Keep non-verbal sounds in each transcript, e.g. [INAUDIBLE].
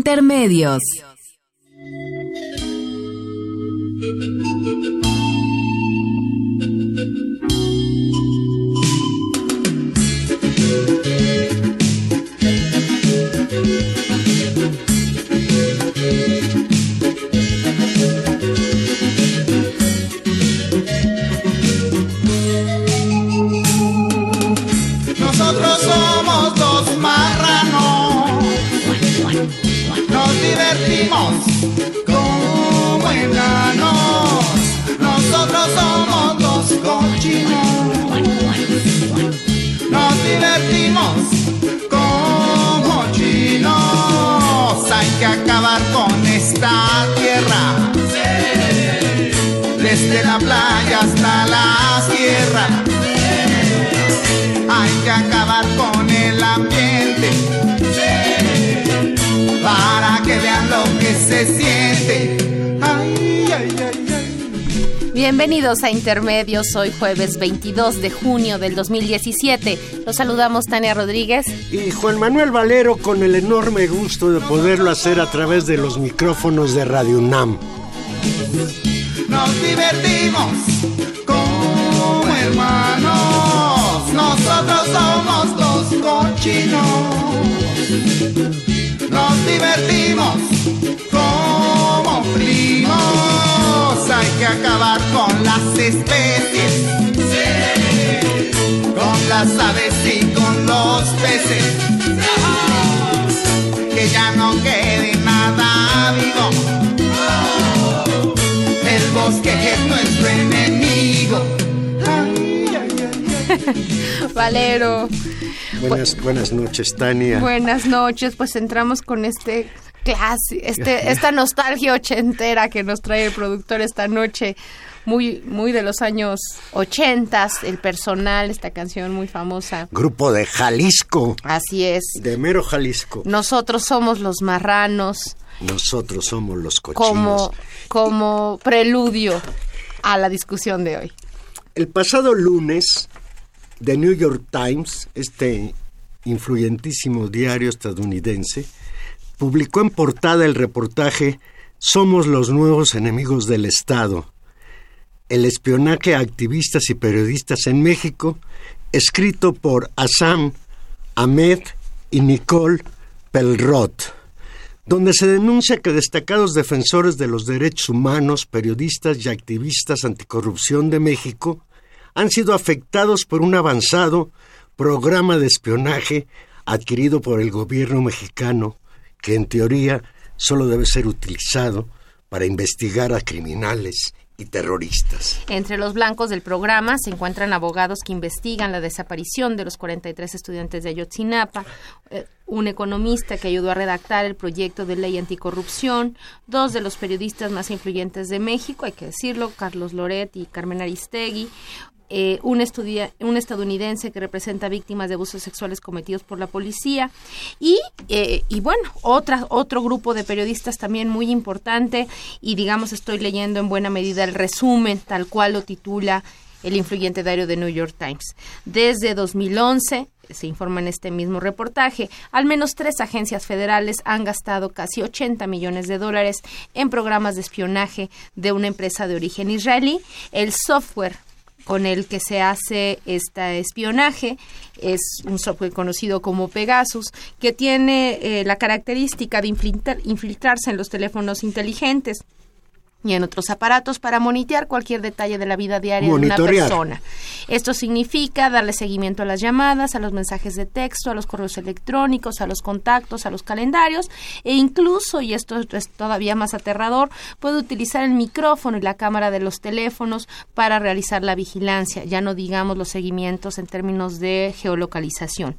Intermedios. Se siente. Ay, ay, ay, ay. Bienvenidos a Intermedios, hoy jueves 22 de junio del 2017. Los saludamos Tania Rodríguez. Y Juan Manuel Valero con el enorme gusto de poderlo hacer a través de los micrófonos de Radio UNAM. Nos divertimos como hermanos. Nosotros somos dos cochinos. Nos divertimos con las especies. Con las aves y con los peces. Que ya no quede nada vivo. El bosque es nuestro enemigo. Ay, ay, ay, ay. Valero, Buenas, buenas noches, Tania. buenas noches. Pues entramos con este clase, este, [LAUGHS] esta nostalgia ochentera que nos trae el productor esta noche. Muy, muy de los años ochentas, el personal, esta canción muy famosa. Grupo de Jalisco, Así es. de mero Jalisco. Nosotros somos los marranos, Nosotros somos los cochinos. como, como preludio a la discusión de hoy. El pasado lunes, The New York Times, este influyentísimo diario estadounidense, publicó en portada el reportaje Somos los nuevos enemigos del Estado. El espionaje a activistas y periodistas en México, escrito por Assam Ahmed y Nicole Pelrot, donde se denuncia que destacados defensores de los derechos humanos, periodistas y activistas anticorrupción de México han sido afectados por un avanzado programa de espionaje adquirido por el gobierno mexicano, que en teoría solo debe ser utilizado para investigar a criminales y terroristas. Entre los blancos del programa se encuentran abogados que investigan la desaparición de los 43 estudiantes de Ayotzinapa, eh, un economista que ayudó a redactar el proyecto de ley anticorrupción, dos de los periodistas más influyentes de México, hay que decirlo, Carlos Loret y Carmen Aristegui, eh, un, estadounidense que representa víctimas de abusos sexuales cometidos por la policía y, eh, y bueno, otra, otro grupo de periodistas también muy importante y digamos estoy leyendo en buena medida el resumen tal cual lo titula el influyente diario de New York Times. Desde 2011, se informa en este mismo reportaje, al menos tres agencias federales han gastado casi 80 millones de dólares en programas de espionaje de una empresa de origen israelí. El software con el que se hace este espionaje. Es un software conocido como Pegasus, que tiene eh, la característica de infiltrar- infiltrarse en los teléfonos inteligentes y en otros aparatos para monitorear cualquier detalle de la vida diaria de una persona. Esto significa darle seguimiento a las llamadas, a los mensajes de texto, a los correos electrónicos, a los contactos, a los calendarios e incluso, y esto es todavía más aterrador, puede utilizar el micrófono y la cámara de los teléfonos para realizar la vigilancia, ya no digamos los seguimientos en términos de geolocalización.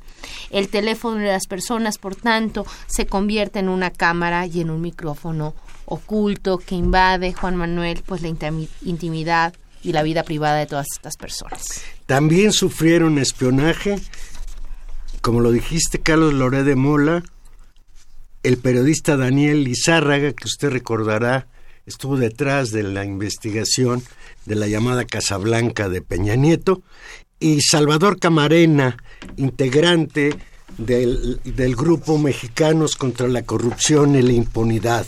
El teléfono de las personas, por tanto, se convierte en una cámara y en un micrófono oculto que invade, Juan Manuel, pues la intimidad y la vida privada de todas estas personas. También sufrieron espionaje, como lo dijiste, Carlos Loré de Mola, el periodista Daniel Lizárraga, que usted recordará, estuvo detrás de la investigación de la llamada Casablanca de Peña Nieto, y Salvador Camarena, integrante del, del, grupo Mexicanos contra la Corrupción y la Impunidad.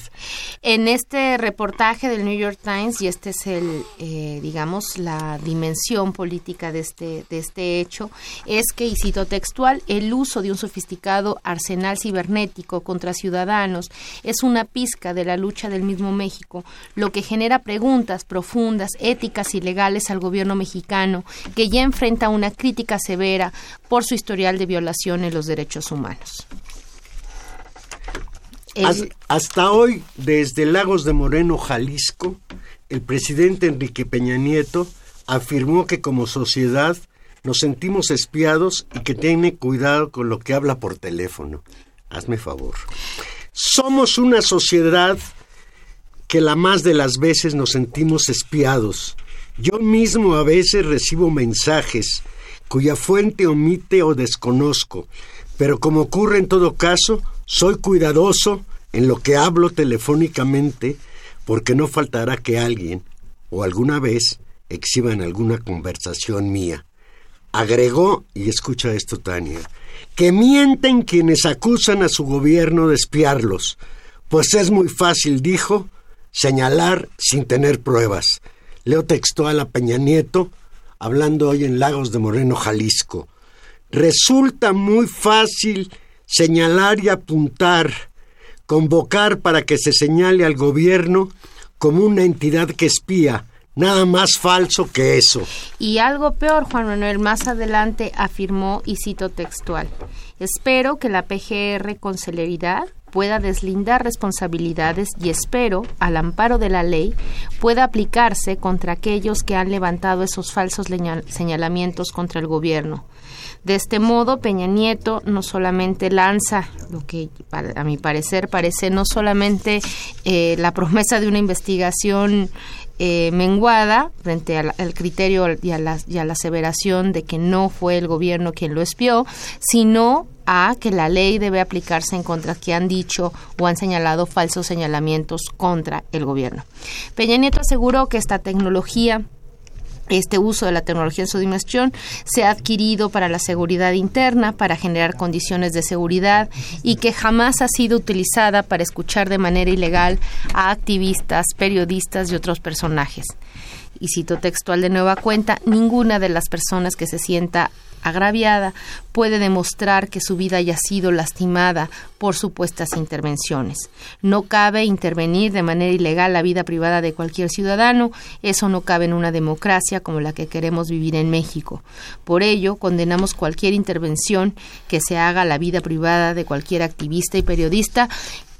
En este reportaje del New York Times, y este es el, eh, digamos, la dimensión política de este, de este hecho, es que, y cito textual, el uso de un sofisticado arsenal cibernético contra ciudadanos es una pizca de la lucha del mismo México, lo que genera preguntas profundas, éticas y legales al gobierno mexicano, que ya enfrenta una crítica severa por su historial de violación en los derechos humanos. Hasta hoy, desde Lagos de Moreno, Jalisco, el presidente Enrique Peña Nieto afirmó que como sociedad nos sentimos espiados y que tiene cuidado con lo que habla por teléfono. Hazme favor. Somos una sociedad que la más de las veces nos sentimos espiados. Yo mismo a veces recibo mensajes cuya fuente omite o desconozco, pero como ocurre en todo caso, soy cuidadoso en lo que hablo telefónicamente porque no faltará que alguien, o alguna vez, exhiban alguna conversación mía. Agregó, y escucha esto Tania, que mienten quienes acusan a su gobierno de espiarlos, pues es muy fácil, dijo, señalar sin tener pruebas. Leo textual a Peña Nieto, hablando hoy en Lagos de Moreno, Jalisco. Resulta muy fácil señalar y apuntar, convocar para que se señale al gobierno como una entidad que espía. Nada más falso que eso. Y algo peor, Juan Manuel, más adelante afirmó, y cito textual, espero que la PGR con celeridad pueda deslindar responsabilidades y espero, al amparo de la ley, pueda aplicarse contra aquellos que han levantado esos falsos señalamientos contra el gobierno. De este modo, Peña Nieto no solamente lanza lo que a mi parecer parece no solamente eh, la promesa de una investigación eh, menguada frente al, criterio y a, la, y a la aseveración de que no fue el gobierno quien lo espió, sino a que la ley debe aplicarse en contra que han dicho o han señalado falsos señalamientos contra el gobierno. Peña Nieto aseguró que esta tecnología este uso de la tecnología en su dimensión se ha adquirido para la seguridad interna, para generar condiciones de seguridad y que jamás ha sido utilizada para escuchar de manera ilegal a activistas, periodistas y otros personajes. Y cito textual de nueva cuenta, ninguna de las personas que se sienta agraviada puede demostrar que su vida haya sido lastimada por supuestas intervenciones. No cabe intervenir de manera ilegal la vida privada de cualquier ciudadano, eso no cabe en una democracia como la que queremos vivir en México. Por ello, condenamos cualquier intervención que se haga a la vida privada de cualquier activista y periodista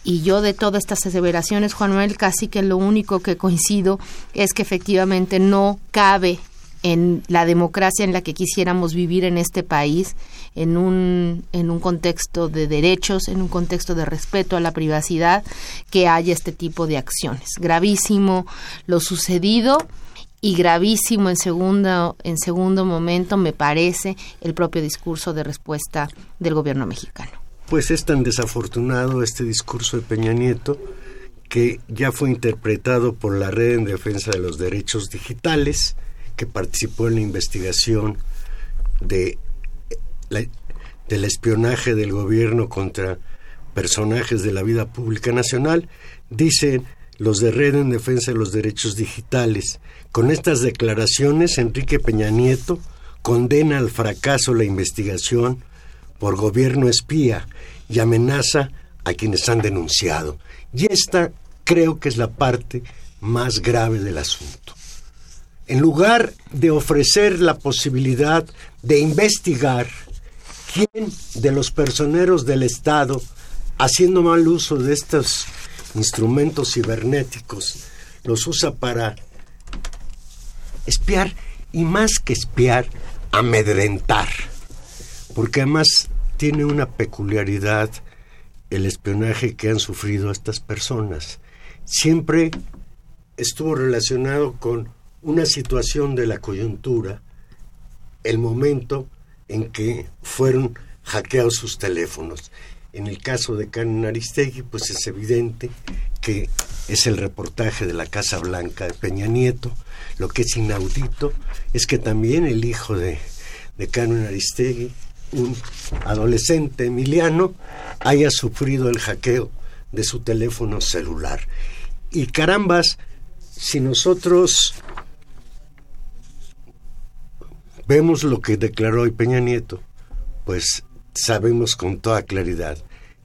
y yo de todas estas aseveraciones, Juan Manuel, casi que lo único que coincido es que efectivamente no cabe en la democracia en la que quisiéramos vivir en este país, en un, en un contexto de derechos, en un contexto de respeto a la privacidad, que haya este tipo de acciones. Gravísimo lo sucedido y gravísimo en segundo, en segundo momento, me parece, el propio discurso de respuesta del gobierno mexicano. Pues es tan desafortunado este discurso de Peña Nieto que ya fue interpretado por la Red en Defensa de los Derechos Digitales, que participó en la investigación de del espionaje del gobierno contra personajes de la vida pública nacional, dicen los de Red en Defensa de los Derechos Digitales. Con estas declaraciones, Enrique Peña Nieto condena al fracaso la investigación por gobierno espía y amenaza a quienes han denunciado. Y esta creo que es la parte más grave del asunto. En lugar de ofrecer la posibilidad de investigar quién de los personeros del Estado, haciendo mal uso de estos instrumentos cibernéticos, los usa para espiar y más que espiar, amedrentar. Porque además tiene una peculiaridad el espionaje que han sufrido estas personas. Siempre estuvo relacionado con una situación de la coyuntura, el momento en que fueron hackeados sus teléfonos. En el caso de Karen Aristegui, pues es evidente que es el reportaje de la Casa Blanca de Peña Nieto. Lo que es inaudito es que también el hijo de, de Karen Aristegui, un adolescente emiliano, haya sufrido el hackeo de su teléfono celular. Y carambas, si nosotros vemos lo que declaró hoy Peña Nieto, pues sabemos con toda claridad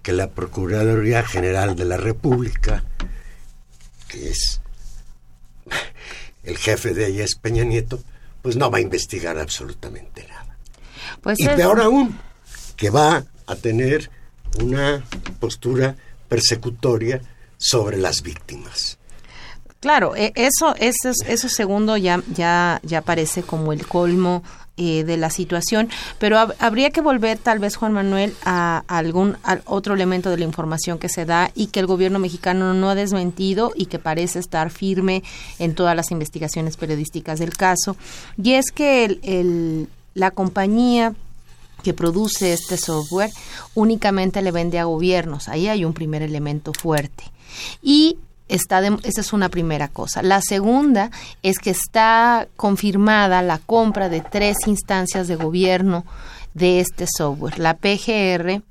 que la Procuraduría General de la República, que es el jefe de ella es Peña Nieto, pues no va a investigar absolutamente nada. Pues y peor aún, que va a tener una postura persecutoria sobre las víctimas. Claro, e, eso, eso, eso segundo ya, ya, ya parece como el colmo eh, de la situación, pero habría que volver tal vez Juan Manuel a, algún otro elemento de la información que se da y que el gobierno mexicano no ha desmentido y que parece estar firme en todas las investigaciones periodísticas del caso, y es que el, la compañía que produce este software únicamente le vende a gobiernos. Ahí hay un primer elemento fuerte. Y está esa es una primera cosa. La segunda es que está confirmada la compra de tres instancias de gobierno de este software, la PGR,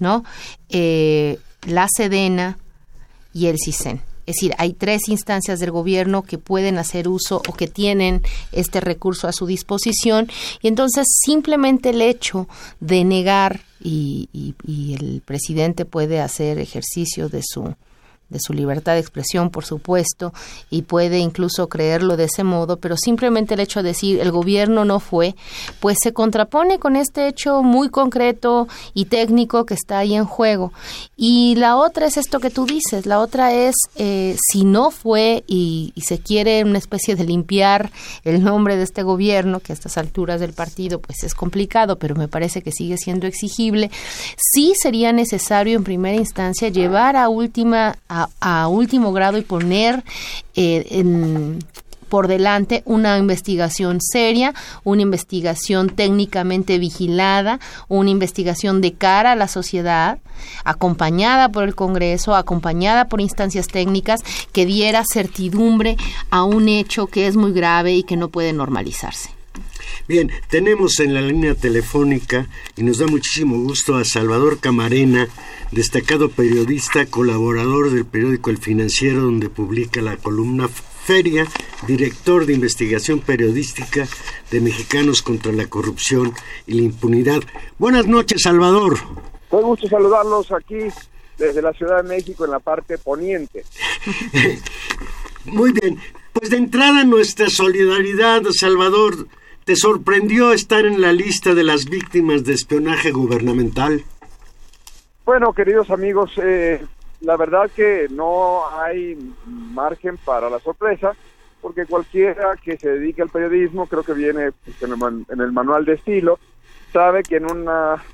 ¿no? Eh, la Sedena y el CISEN. Es decir, hay tres instancias del gobierno que pueden hacer uso o que tienen este recurso a su disposición y entonces simplemente el hecho de negar y, y el presidente puede hacer ejercicio de su de su libertad de expresión, por supuesto, y puede incluso creerlo de ese modo, pero simplemente el hecho de decir el gobierno no fue, pues se contrapone con este hecho muy concreto y técnico que está ahí en juego. Y la otra es esto que tú dices, la otra es eh, si no fue y, y, se quiere una especie de limpiar el nombre de este gobierno, que a estas alturas del partido pues es complicado, pero me parece que sigue siendo exigible, sí sería necesario en primera instancia llevar a última a, último grado y poner eh, en, por delante una investigación seria, una investigación técnicamente vigilada, una investigación de cara a la sociedad, acompañada por el Congreso, acompañada por instancias técnicas, que diera certidumbre a un hecho que es muy grave y que no puede normalizarse. Bien, tenemos en la línea telefónica y nos da muchísimo gusto a Salvador Camarena, destacado periodista, colaborador del periódico El Financiero, donde publica la columna Feria, director de investigación periodística de Mexicanos contra la Corrupción y la Impunidad. Buenas noches, Salvador. Fue gusto saludarlos aquí desde la Ciudad de México en la parte poniente. [LAUGHS] Muy bien, pues de entrada nuestra solidaridad, Salvador ¿Te sorprendió estar en la lista de las víctimas de espionaje gubernamental? Bueno, queridos amigos, eh, la verdad que no hay margen para la sorpresa, porque cualquiera que se dedique al periodismo, creo que viene pues, en, el manual de estilo, sabe que en una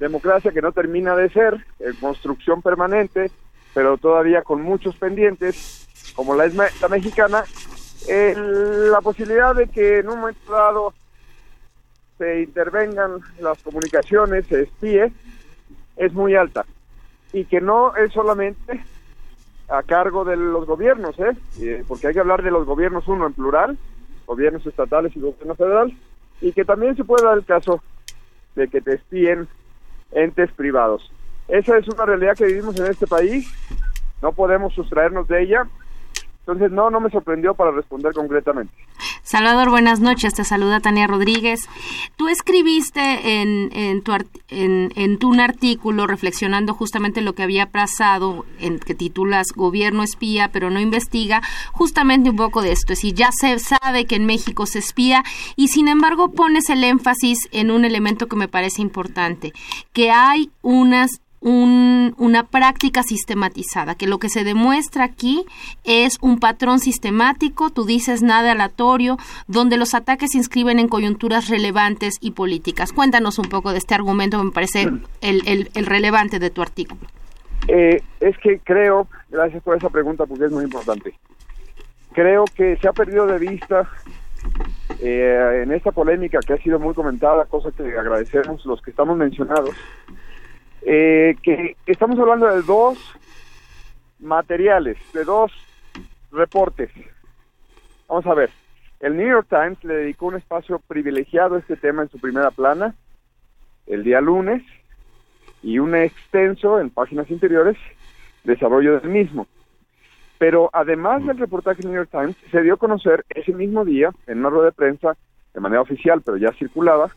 democracia que no termina de ser, en construcción permanente, pero todavía con muchos pendientes, como la es la mexicana, la posibilidad de que en un momento dado se intervengan las comunicaciones, se espíe, es muy alta. Y que no es solamente a cargo de los gobiernos, ¿eh? porque hay que hablar de los gobiernos, uno en plural, gobiernos estatales y gobierno federal, y que también se puede dar el caso de que te espíen entes privados. Esa es una realidad que vivimos en este país, no podemos sustraernos de ella entonces, no, no me sorprendió para responder concretamente. Salvador, buenas noches. Te saluda Tania Rodríguez. Tú escribiste en, en, tu, en, en tu un artículo reflexionando justamente lo que había pasado, en que titulas Gobierno espía, pero no investiga, justamente un poco de esto. Es decir, ya se sabe que en México se espía y sin embargo pones el énfasis en un elemento que me parece importante, que hay unas un, una práctica sistematizada, que lo que se demuestra aquí es un patrón sistemático, tú dices nada aleatorio, donde los ataques se inscriben en coyunturas relevantes y políticas. Cuéntanos un poco de este argumento me parece el, el, relevante de tu artículo. Eh, es que creo, gracias por esa pregunta porque es muy importante, creo que se ha perdido de vista eh, en esta polémica que ha sido muy comentada, cosa que agradecemos los que estamos mencionados, eh, que estamos hablando de dos materiales, de dos reportes. Vamos a ver, el New York Times le dedicó un espacio privilegiado a este tema en su primera plana el día lunes y un extenso en páginas interiores desarrollo del mismo. Pero además del reportaje del New York Times, se dio a conocer ese mismo día, en una rueda de prensa, de manera oficial, pero ya circulaba,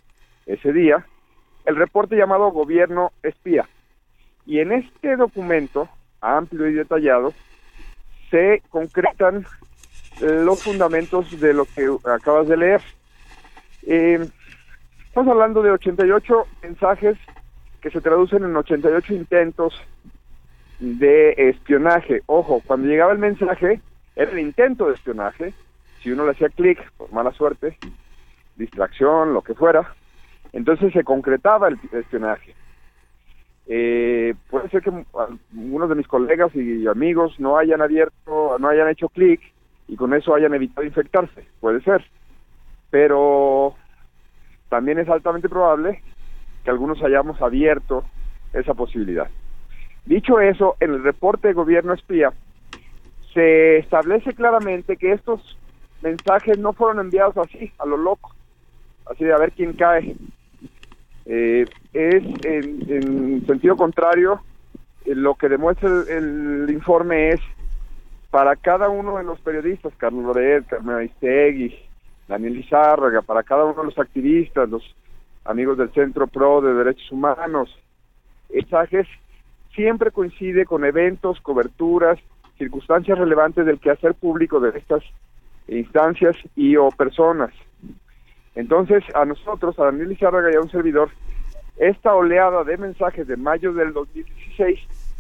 ese día, el reporte llamado Gobierno Espía. Y en este documento, amplio y detallado, se concretan los fundamentos de lo que acabas de leer. Eh, estamos hablando de 88 mensajes que se traducen en 88 intentos de espionaje. Ojo, cuando llegaba el mensaje, era el intento de espionaje. Si uno le hacía clic, por mala suerte, distracción, lo que fuera, entonces se concretaba el espionaje. Eh, puede ser que algunos de mis colegas y amigos no hayan abierto, no hayan hecho clic y con eso hayan evitado infectarse, puede ser. Pero también es altamente probable que algunos hayamos abierto esa posibilidad. Dicho eso, en el reporte de gobierno espía se establece claramente que estos mensajes no fueron enviados así, a lo loco, así de a ver quién cae, eh, es en, sentido contrario, eh, lo que demuestra el, informe es para cada uno de los periodistas, Carlos Loret, Carmen Aristegui, Daniel Izárraga, para cada uno de los activistas, los amigos del Centro Pro de Derechos Humanos, mensajes siempre coincide con eventos, coberturas, circunstancias relevantes del quehacer público de estas instancias y o personas. Entonces, a nosotros, a Daniel Izárraga y a un servidor, esta oleada de mensajes de mayo del 2016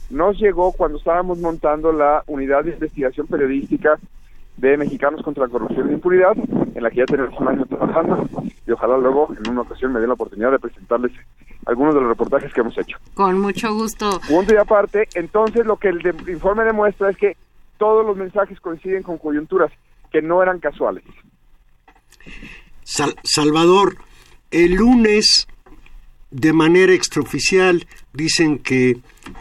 nos llegó cuando estábamos montando la unidad de investigación periodística de Mexicanos contra la Corrupción e Impunidad, en la que ya tenemos un año trabajando, y ojalá luego en una ocasión me dé la oportunidad de presentarles algunos de los reportajes que hemos hecho. Con mucho gusto. Punto y aparte, entonces lo que el informe demuestra es que todos los mensajes coinciden con coyunturas que no eran casuales. Salvador, el lunes, de manera extraoficial, dicen que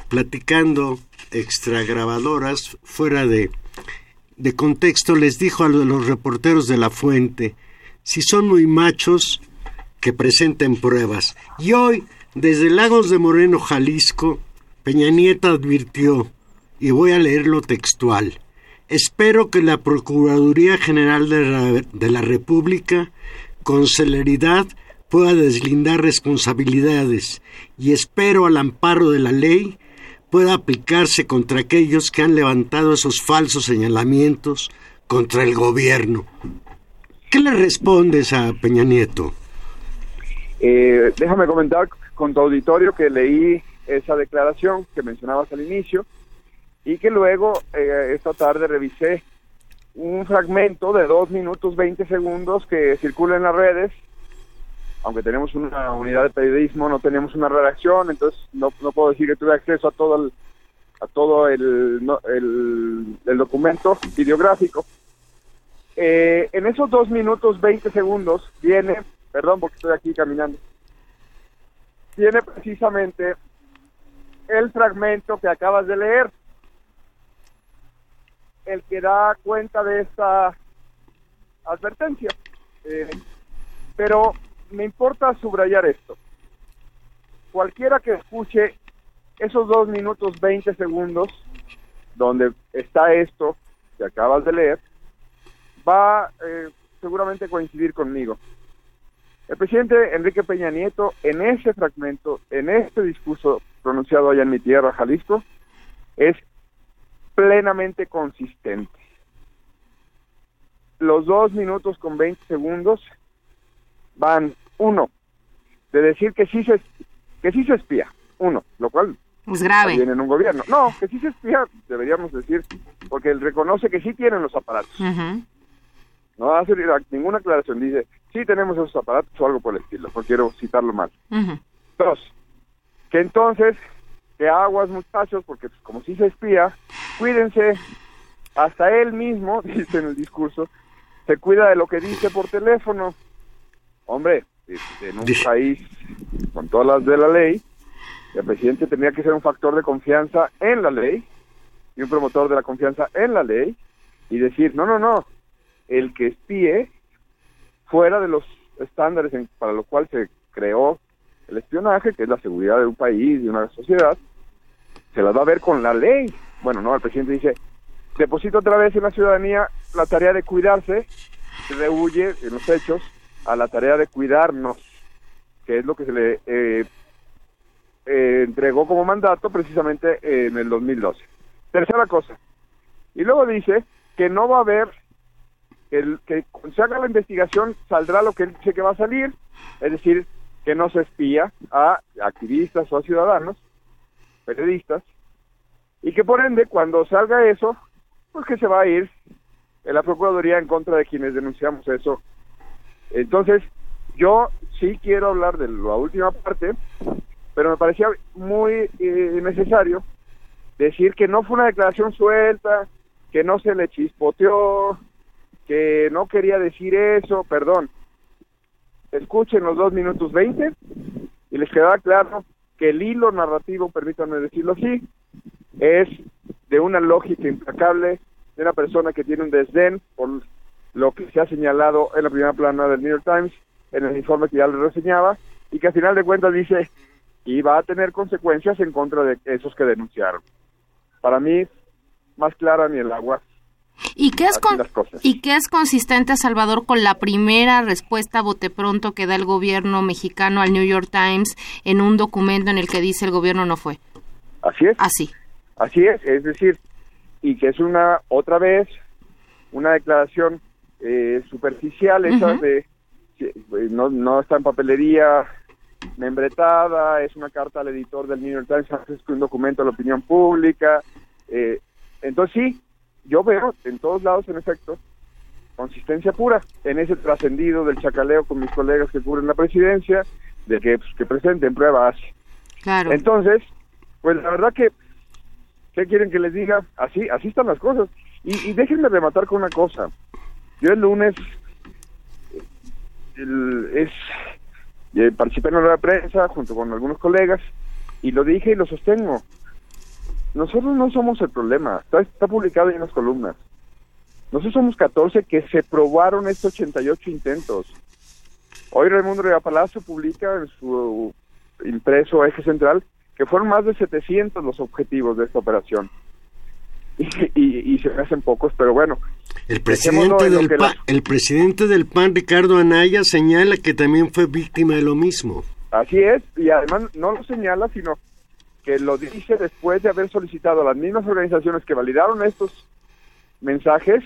platicando extragrabadoras, fuera de, de contexto, les dijo a los reporteros de la fuente, si son muy machos, que presenten pruebas. Y hoy, desde Lagos de Moreno, Jalisco, Peña Nieto advirtió, y voy a leerlo textual, espero que la Procuraduría General de la República con celeridad pueda deslindar responsabilidades y espero al amparo de la ley pueda aplicarse contra aquellos que han levantado esos falsos señalamientos contra el gobierno. ¿Qué le respondes a Peña Nieto? Eh, déjame comentar con tu auditorio que leí esa declaración que mencionabas al inicio y que luego eh, esta tarde revisé un fragmento de dos minutos 20 segundos que circula en las redes. Aunque tenemos una unidad de periodismo, no tenemos una redacción, entonces no, no puedo decir que tuve acceso a todo el, a todo el, el, documento videográfico. Eh, en esos dos minutos 20 segundos viene, perdón porque estoy aquí caminando, viene precisamente el fragmento que acabas de leer el que da cuenta de esta advertencia. Eh, pero me importa subrayar esto. Cualquiera que escuche esos dos minutos 20 segundos donde está esto que acabas de leer, va, eh, seguramente coincidir conmigo. El presidente Enrique Peña Nieto, en ese fragmento, en este discurso pronunciado allá en mi tierra, Jalisco, es plenamente consistente. Los dos minutos con 20 segundos van, uno, de decir que sí se, que sí se espía, uno, lo cual Es grave. viene en un gobierno. No, que sí se espía, deberíamos decir, porque él reconoce que sí tienen los aparatos. No hace ninguna aclaración, dice, sí tenemos esos aparatos o algo por el estilo, no quiero citarlo mal. Dos, que entonces, que aguas muchachos, porque pues, como si se espía, cuídense, hasta él mismo, [LAUGHS] dice en el discurso, se cuida de lo que dice por teléfono. Hombre, en un país con todas las de la ley, el presidente tenía que ser un factor de confianza en la ley y un promotor de la confianza en la ley y decir, no, no, no, el que espíe fuera de los estándares en- para los cuales se creó el espionaje, que es la seguridad de un país, de una sociedad, se las va a ver con la ley. Bueno, no, el presidente dice, deposito otra vez en la ciudadanía la tarea de cuidarse, se rehuye en los hechos a la tarea de cuidarnos, que es lo que se le eh, eh, entregó como mandato precisamente en el 2012. Tercera cosa. Y luego dice que no va a haber, el- que cuando se haga la investigación saldrá lo que él dice que va a salir, es decir, que no se espía a activistas o a ciudadanos, periodistas, y que por ende cuando salga eso, pues que se va a ir en la Procuraduría en contra de quienes denunciamos eso. Entonces, yo sí quiero hablar de la última parte, pero me parecía muy eh, necesario decir que no fue una declaración suelta, que no se le chispoteó, que no quería decir eso, perdón. Escuchen los dos minutos 20 y les quedará claro que el hilo narrativo, permítanme decirlo así, es de una lógica implacable de una persona que tiene un desdén por lo que se ha señalado en la primera plana del New York Times, en el informe que ya le reseñaba, y que al final de cuentas dice y va a tener consecuencias en contra de esos que denunciaron. Para mí, más clara ni el agua. ¿Y qué, es con-. ¿Y qué es consistente, Salvador, con la primera respuesta bote pronto que da el gobierno mexicano al New York Times en un documento en el que dice el gobierno no fue? Así es. Así. Así es, es decir, y que es una, otra vez, una declaración eh, superficial, esa de, eh, no, no está en papelería membretada, es una carta al editor del New York Times, es un documento de la opinión pública. eh, entonces sí, yo veo en todos lados, en efecto, consistencia pura en ese trascendido del chacaleo con mis colegas que cubren la presidencia, de que, pues, que presenten pruebas. Claro. Entonces, pues la verdad que, ¿qué quieren que les diga? Así, así están las cosas. Y, y déjenme rematar con una cosa. Yo el lunes eh, participé en de prensa junto con algunos colegas y lo dije y lo sostengo. Nosotros no somos el problema. Está, publicado en las columnas. Nosotros somos 14 que se probaron estos 88 intentos. Hoy Raimundo Rivera Palacio publica en su impreso eje central que fueron más de 700 los objetivos de esta operación. [LAUGHS] Y, y, y se me hacen pocos, pero bueno. El presidente, del PAN, las- el presidente del PAN, Ricardo Anaya, señala que también fue víctima de lo mismo. Así es, y además no lo señala, sino que lo dice después de haber solicitado a las mismas organizaciones que validaron estos mensajes,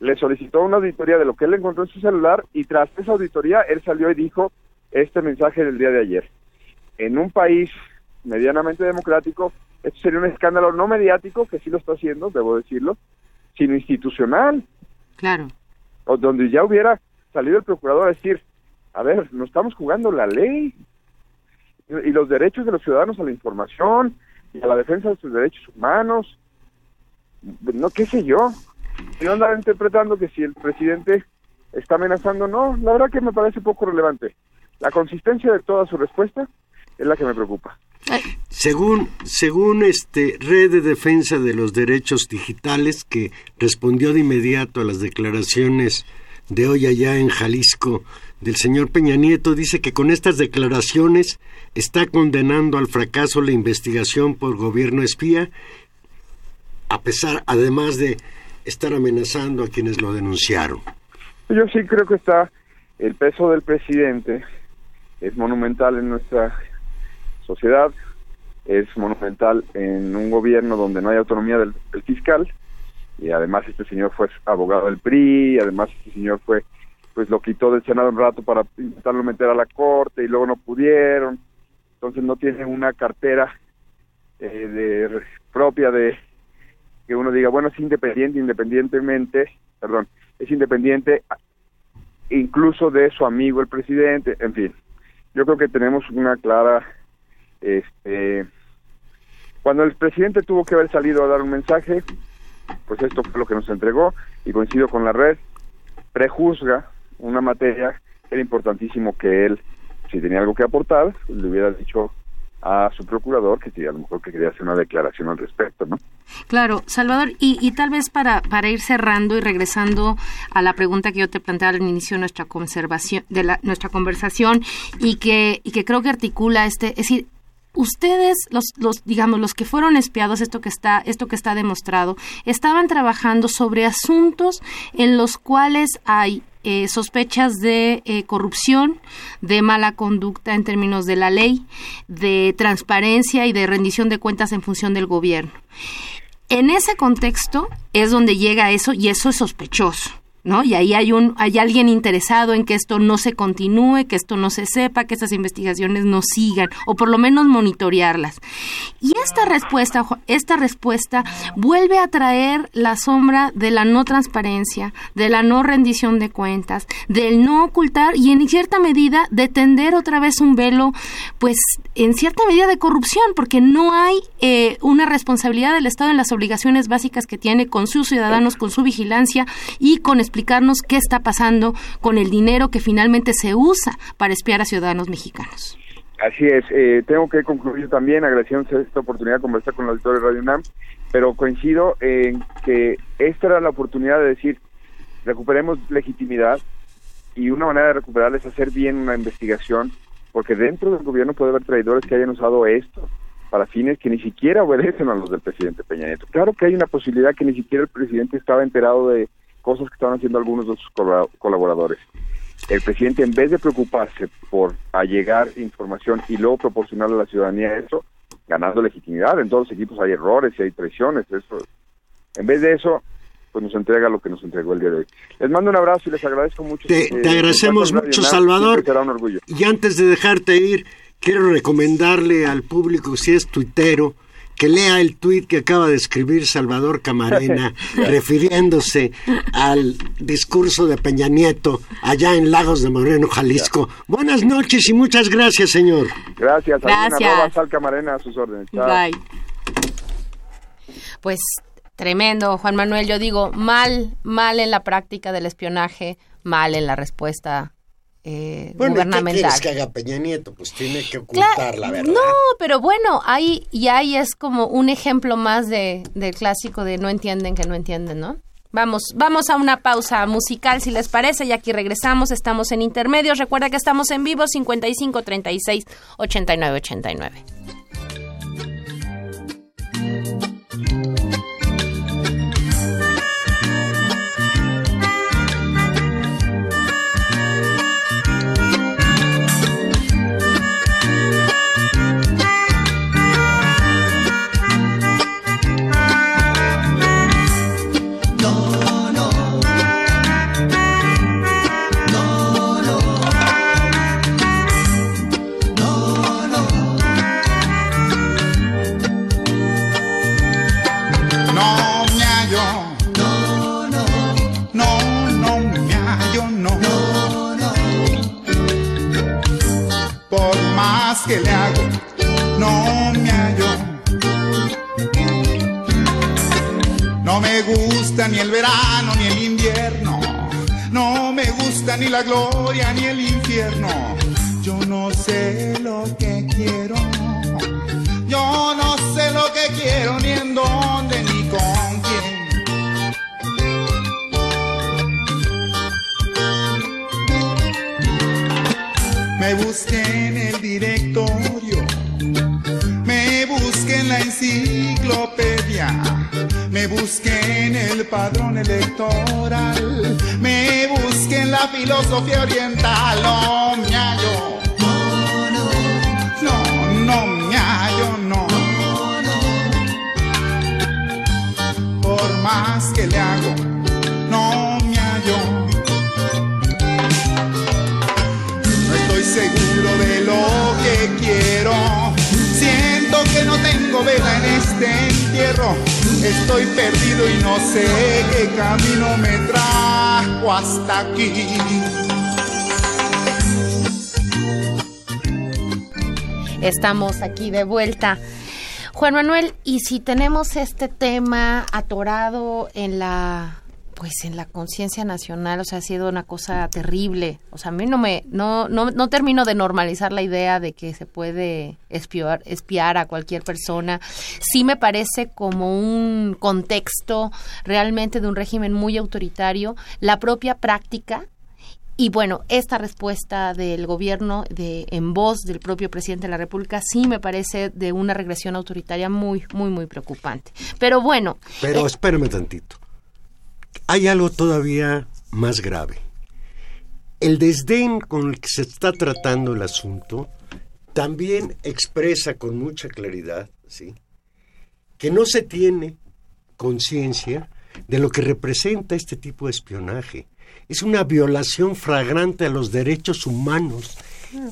le solicitó una auditoría de lo que él encontró en su celular y tras esa auditoría él salió y dijo este mensaje del día de ayer. En un país medianamente democrático, esto sería un escándalo no mediático, que sí lo está haciendo, debo decirlo, sino institucional Claro. o donde ya hubiera salido el procurador a decir, a ver, no estamos jugando la ley y los derechos de los ciudadanos a la información y a la defensa de sus derechos humanos, no qué sé yo, yo andaba interpretando que si el presidente está amenazando, no, la verdad que me parece poco relevante. La consistencia de toda su respuesta es la que me preocupa. Según, según este Red de Defensa de los Derechos Digitales, que respondió de inmediato a las declaraciones de hoy allá en Jalisco del señor Peña Nieto, dice que con estas declaraciones está condenando al fracaso la investigación por gobierno espía, a pesar, además de estar amenazando a quienes lo denunciaron. Yo sí creo que está el peso del presidente es monumental en nuestra sociedad, es monumental en un gobierno donde no hay autonomía del, fiscal y además este señor fue abogado del PRI, además este señor fue pues lo quitó del Senado un rato para intentarlo meter a la corte y luego no pudieron, entonces no tiene una cartera eh, de propia de que uno diga bueno es independiente independientemente, perdón, es independiente incluso de su amigo el presidente, en fin, yo creo que tenemos una clara este cuando el presidente tuvo que haber salido a dar un mensaje, pues esto fue lo que nos entregó y coincido con la red, prejuzga una materia era importantísimo que él, si tenía algo que aportar, le hubiera dicho a su procurador que a lo mejor que quería hacer una declaración al respecto, ¿no? Claro, Salvador, y, y tal vez para, para ir cerrando y regresando a la pregunta que yo te planteaba al inicio de nuestra conservación, de la, nuestra conversación, y que, y que creo que articula este, es decir, ustedes los, los digamos los que fueron espiados esto que está esto que está demostrado estaban trabajando sobre asuntos en los cuales hay eh, sospechas de eh, corrupción, de mala conducta en términos de la ley, de transparencia y de rendición de cuentas en función del gobierno. En ese contexto es donde llega eso y eso es sospechoso. ¿No? Y ahí hay un hay alguien interesado en que esto no se continúe, que esto no se sepa, que estas investigaciones no sigan o por lo menos monitorearlas. Y esta respuesta esta respuesta vuelve a traer la sombra de la no transparencia, de la no rendición de cuentas, del no ocultar y en cierta medida de tender otra vez un velo, pues en cierta medida de corrupción, porque no hay eh, una responsabilidad del Estado en las obligaciones básicas que tiene con sus ciudadanos, con su vigilancia y con explicarnos qué está pasando con el dinero que finalmente se usa para espiar a ciudadanos mexicanos. Así es, eh, tengo que concluir también agradeciendo esta oportunidad de conversar con la auditorio de Radio UNAM, pero coincido en que esta era la oportunidad de decir, recuperemos legitimidad y una manera de recuperarla es hacer bien una investigación, porque dentro del gobierno puede haber traidores que hayan usado esto para fines que ni siquiera obedecen a los del presidente Peña Nieto. Claro que hay una posibilidad que ni siquiera el presidente estaba enterado de cosas que estaban haciendo algunos de sus colaboradores. El presidente, en vez de preocuparse por allegar información y luego proporcionarle a la ciudadanía eso, ganando legitimidad, en todos los equipos hay errores y hay traiciones, eso. En vez de eso, pues nos entrega lo que nos entregó el día de hoy. Les mando un abrazo y les agradezco mucho. Te, eh, te agradecemos mucho, UNAM, Salvador. será un orgullo. Y antes de dejarte ir, quiero recomendarle al público, si es tuitero, que lea el tuit que acaba de escribir Salvador Camarena, [LAUGHS] refiriéndose al discurso de Peña Nieto allá en Lagos de Moreno, Jalisco. Buenas noches y muchas gracias, señor. Gracias. Gracias. Arroba Sal Camarena a sus órdenes. Chao. Bye. Pues tremendo, Juan Manuel. Yo digo, mal, mal en la práctica del espionaje, mal en la respuesta eh, Bueno, ¿y ¿qué gubernamental. quieres que haga Peña Nieto? Pues tiene que ocultar Claro, la verdad. No, pero bueno, ahí y ahí es como un ejemplo más de del clásico de no entienden que no entienden, ¿no? Vamos, vamos a una pausa musical si les parece y aquí regresamos, estamos en intermedios. Recuerda que estamos en vivo 55 36 89 89. Que le hago, no me hallo. No me gusta ni el verano ni el invierno. No me gusta ni la gloria ni el infierno. Yo no sé lo que quiero. Yo no sé lo que quiero, ni en dónde, ni con quién. Me busqué me busqué en el padrón electoral, me busqué en la filosofía oriental, no me hallo. No, no me hallo, no. Por más que le hago, no me hallo. No estoy seguro de lo que quiero. Siento que no tengo vela en este entierro. Estoy perdido y no sé qué camino me trajo hasta aquí. Estamos aquí de vuelta. Juan Manuel, y si tenemos este tema atorado en la pues en la conciencia nacional, o sea, ha sido una cosa terrible. O sea, a mí no me, no, no, no termino de normalizar la idea de que se puede espiar, espiar a cualquier persona. Sí me parece como un contexto realmente de un régimen muy autoritario. La propia práctica y bueno, esta respuesta del gobierno de, en voz del propio presidente de la República sí me parece de una regresión autoritaria muy, muy, muy preocupante. Pero bueno. Pero eh, espérame tantito. Hay algo todavía más grave. El desdén con el que se está tratando el asunto también expresa con mucha claridad, ¿sí? que no se tiene conciencia de lo que representa este tipo de espionaje. Es una violación fragrante a los derechos humanos.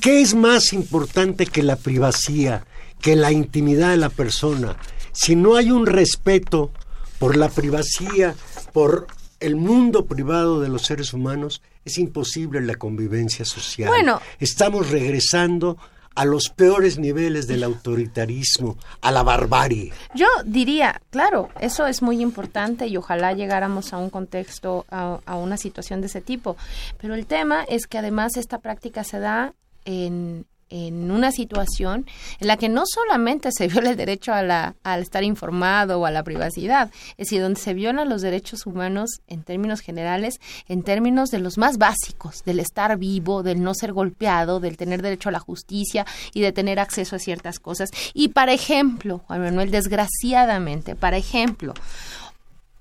¿Qué es más importante que la privacidad, que la intimidad de la persona? Si no hay un respeto por la privacidad, por el mundo privado de los seres humanos, es imposible la convivencia social. Bueno. Estamos regresando a los peores niveles del autoritarismo, a la barbarie. Yo diría, claro, eso es muy importante y ojalá llegáramos a un contexto, a, a una situación de ese tipo. Pero el tema es que además esta práctica se da en, en una situación en la que no solamente se [LAUGHS] viola el derecho a la, al estar informado o a la privacidad, es decir, donde se violan los derechos humanos en términos generales, en términos de los más básicos, del estar vivo, del no ser golpeado, del tener derecho a la justicia y de tener acceso a ciertas cosas. Y, para ejemplo, Juan Manuel, desgraciadamente, para ejemplo,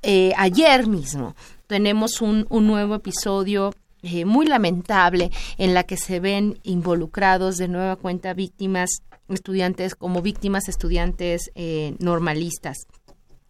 eh, ayer mismo tenemos un, un nuevo episodio eh, muy lamentable en la que se ven involucrados de nueva cuenta víctimas estudiantes como víctimas estudiantes eh, normalistas.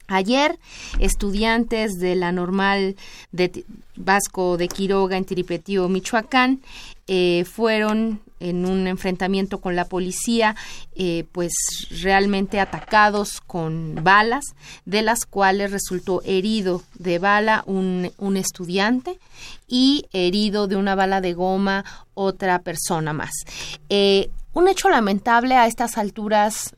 Ayer, estudiantes de la normal de Vasco de Quiroga en Tiripetío, Michoacán, eh, fueron en un enfrentamiento con la policía, eh, pues realmente atacados con balas, de las cuales resultó herido de bala un, un estudiante y herido de una bala de goma otra persona más. Eh, un hecho lamentable a estas alturas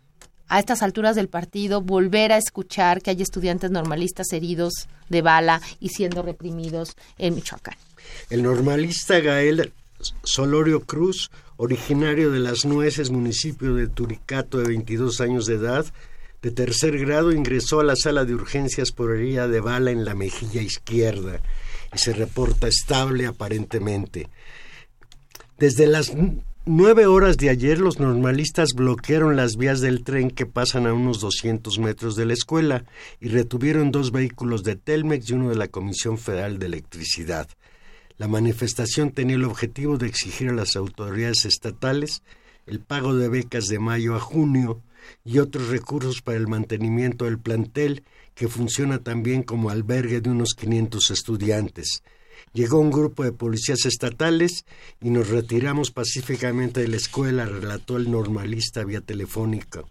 a estas alturas del partido volver a escuchar que hay estudiantes normalistas heridos de bala y siendo reprimidos en Michoacán. El normalista Gael Solorio Cruz, originario de Las Nueces, municipio de Turicato, de 22 años de edad, de tercer grado, ingresó a la sala de urgencias por herida de bala en la mejilla izquierda y se reporta estable aparentemente. Desde las nueve horas de ayer los normalistas bloquearon las vías del tren que pasan a unos 200 metros de la escuela y retuvieron dos vehículos de Telmex y uno de la Comisión Federal de Electricidad. La manifestación tenía el objetivo de exigir a las autoridades estatales el pago de becas de mayo a junio y otros recursos para el mantenimiento del plantel que funciona también como albergue de unos 500 estudiantes. Llegó un grupo de policías estatales y nos retiramos pacíficamente de la escuela, relató el normalista vía telefónica.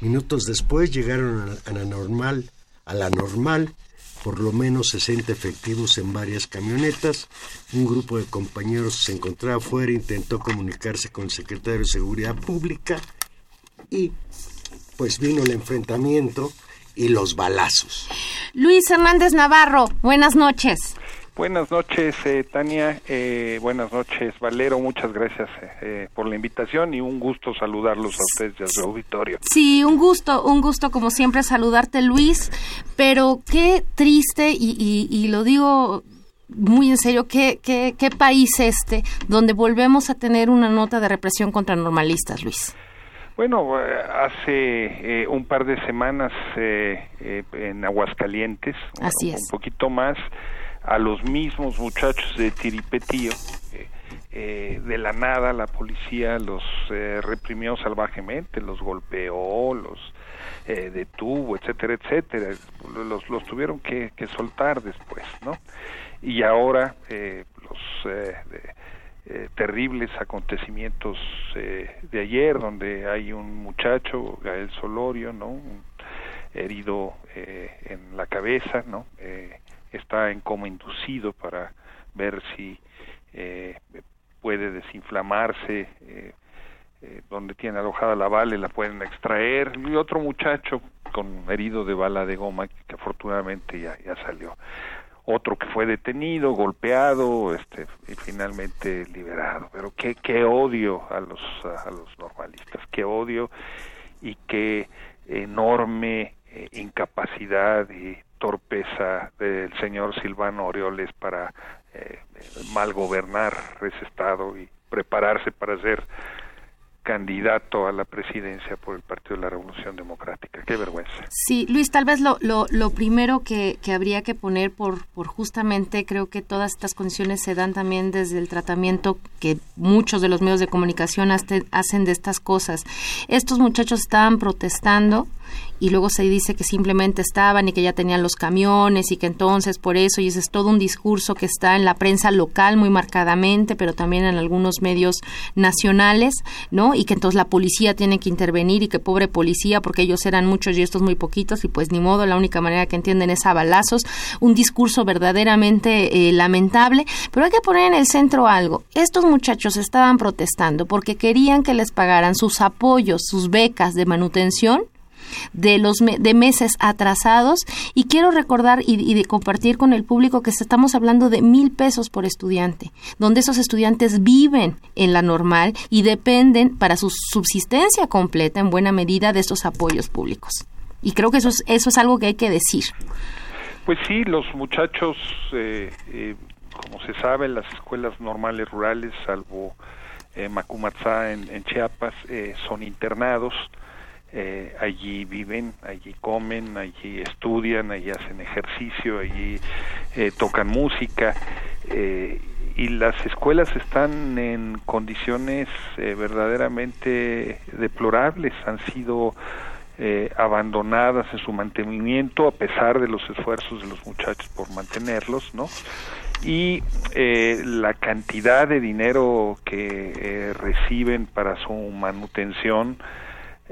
Minutos después llegaron a la normal, a la normal, por lo menos 60 efectivos en varias camionetas. Un grupo de compañeros se encontraba afuera, intentó comunicarse con el secretario de Seguridad Pública y pues vino el enfrentamiento y los balazos. Luis Hernández Navarro, buenas noches. Buenas noches, eh, Tania. Eh, buenas noches, Valero. Muchas gracias eh, por la invitación y un gusto saludarlos a ustedes y a su auditorio. Sí, un gusto, un gusto como siempre saludarte, Luis. Pero qué triste, y, y, y lo digo muy en serio, ¿qué, qué, qué país este donde volvemos a tener una nota de represión contra normalistas, Luis? Bueno, hace un par de semanas en Aguascalientes, Así un, es. un poquito más, a los mismos muchachos de Tiripetío, eh, de la nada la policía los eh, reprimió salvajemente, los golpeó, los eh, detuvo, etcétera, etcétera. Los, los tuvieron que, que soltar después, ¿no? Y ahora los terribles acontecimientos de ayer, donde hay un muchacho, Gael Solorio, ¿no? Un herido en la cabeza, ¿no? Está en coma inducido para ver si eh, puede desinflamarse, eh, eh, donde tiene alojada la bala la pueden extraer, y otro muchacho con herido de bala de goma que afortunadamente ya, ya salió. Otro que fue detenido, golpeado, este, y finalmente liberado. Pero qué, qué odio a los, a los normalistas, qué odio y qué enorme eh, incapacidad y torpeza del señor Silvano Orioles para eh, mal gobernar ese estado y prepararse para ser candidato a la presidencia por el Partido de la Revolución Democrática. Qué vergüenza. Sí, Luis, tal vez lo, lo, lo primero que, que, habría que poner por, por justamente, creo que todas estas condiciones se dan también desde el tratamiento que muchos de los medios de comunicación hacen de estas cosas. Estos muchachos estaban protestando y luego se dice que simplemente estaban y que ya tenían los camiones y que entonces por eso, y ese es todo un discurso que está en la prensa local muy marcadamente, pero también en algunos medios nacionales, ¿no? Y que entonces la policía tiene que intervenir y que pobre policía, porque ellos eran muchos y estos muy poquitos, y pues ni modo, la única manera que entienden es a balazos, un discurso verdaderamente eh, lamentable, pero hay que poner en el centro algo. Estos muchachos estaban protestando porque querían que les pagaran sus apoyos, sus becas de manutención de los de meses atrasados y quiero recordar y, y, de compartir con el público que estamos hablando de mil pesos por estudiante, donde esos estudiantes viven en la normal y dependen para su subsistencia completa en buena medida de estos apoyos públicos. Y creo que eso es, eso es algo que hay que decir. Pues sí, los muchachos, eh, eh, como se sabe, en las escuelas normales rurales, salvo eh, Macumatzá en, en Chiapas, son internados. Eh, allí viven, allí comen, allí estudian, allí hacen ejercicio, allí eh, tocan música eh, y las escuelas están en condiciones verdaderamente deplorables, han sido abandonadas en su mantenimiento a pesar de los esfuerzos de los muchachos por mantenerlos, ¿no? y la cantidad de dinero que reciben para su manutención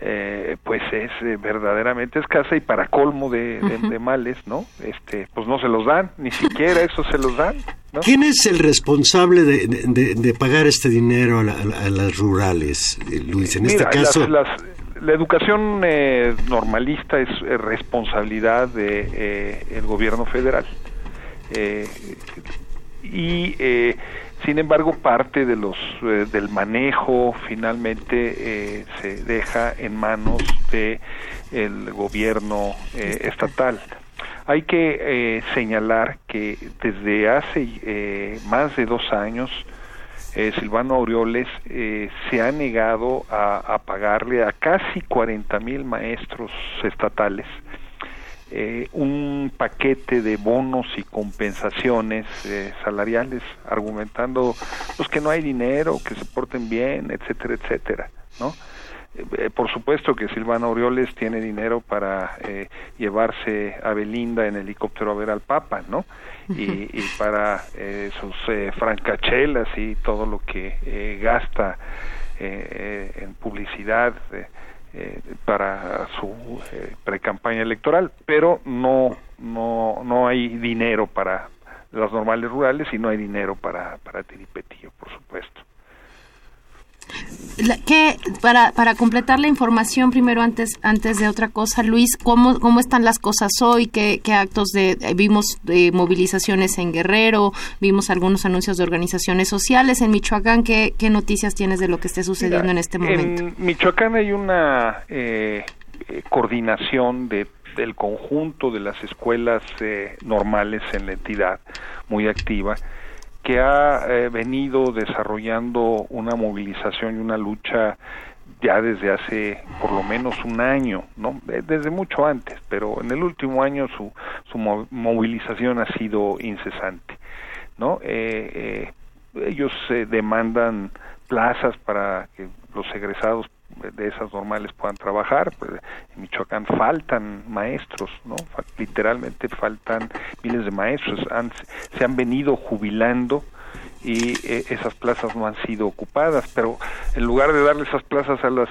eh, pues es eh, verdaderamente escasa y para colmo de, de, de, males, ¿no? Este, pues no se los dan, ni siquiera eso se los dan. ¿no? ¿Quién es el responsable de, de, de pagar este dinero a, la, a, las rurales, Luis? En Mira, este caso... Las, las, la educación eh, normalista es responsabilidad de eh, el gobierno federal eh, y sin embargo, parte de los eh, del manejo finalmente eh, se deja en manos de el gobierno eh, estatal. Hay que señalar que desde hace más de dos años Silvano Aureoles se ha negado a, a pagarle a casi 40 mil maestros estatales eh, un paquete de bonos y compensaciones eh, salariales, argumentando pues que no hay dinero, que se porten bien, etcétera, etcétera, ¿no? Eh, por supuesto que Silvana Orioles tiene dinero para eh, llevarse a Belinda en helicóptero a ver al Papa, ¿no? Y, y para eh, sus francachelas y todo lo que gasta en publicidad eh, para su eh, precampaña electoral, pero no no no hay dinero para las normales rurales y no hay dinero para para Tiripetío, por supuesto. Que para, para completar la información primero antes antes de otra cosa Luis cómo cómo están las cosas hoy qué, qué actos de vimos de movilizaciones en Guerrero vimos algunos anuncios de organizaciones sociales en Michoacán. Qué, qué noticias tienes de lo que esté sucediendo Mira, en este momento en Michoacán hay una eh, coordinación de del conjunto de las escuelas eh, normales en la entidad muy activa que ha eh, venido desarrollando una movilización y una lucha ya desde hace por lo menos un año, ¿no? Desde mucho antes, pero en el último año su, su movilización ha sido incesante, ¿no? Eh, eh, ellos demandan plazas para que los egresados de esas normales puedan trabajar. Pues, en Michoacán faltan maestros, ¿no? Literalmente faltan miles de maestros. se han venido jubilando y eh, esas plazas no han sido ocupadas, pero en lugar de darle esas plazas a los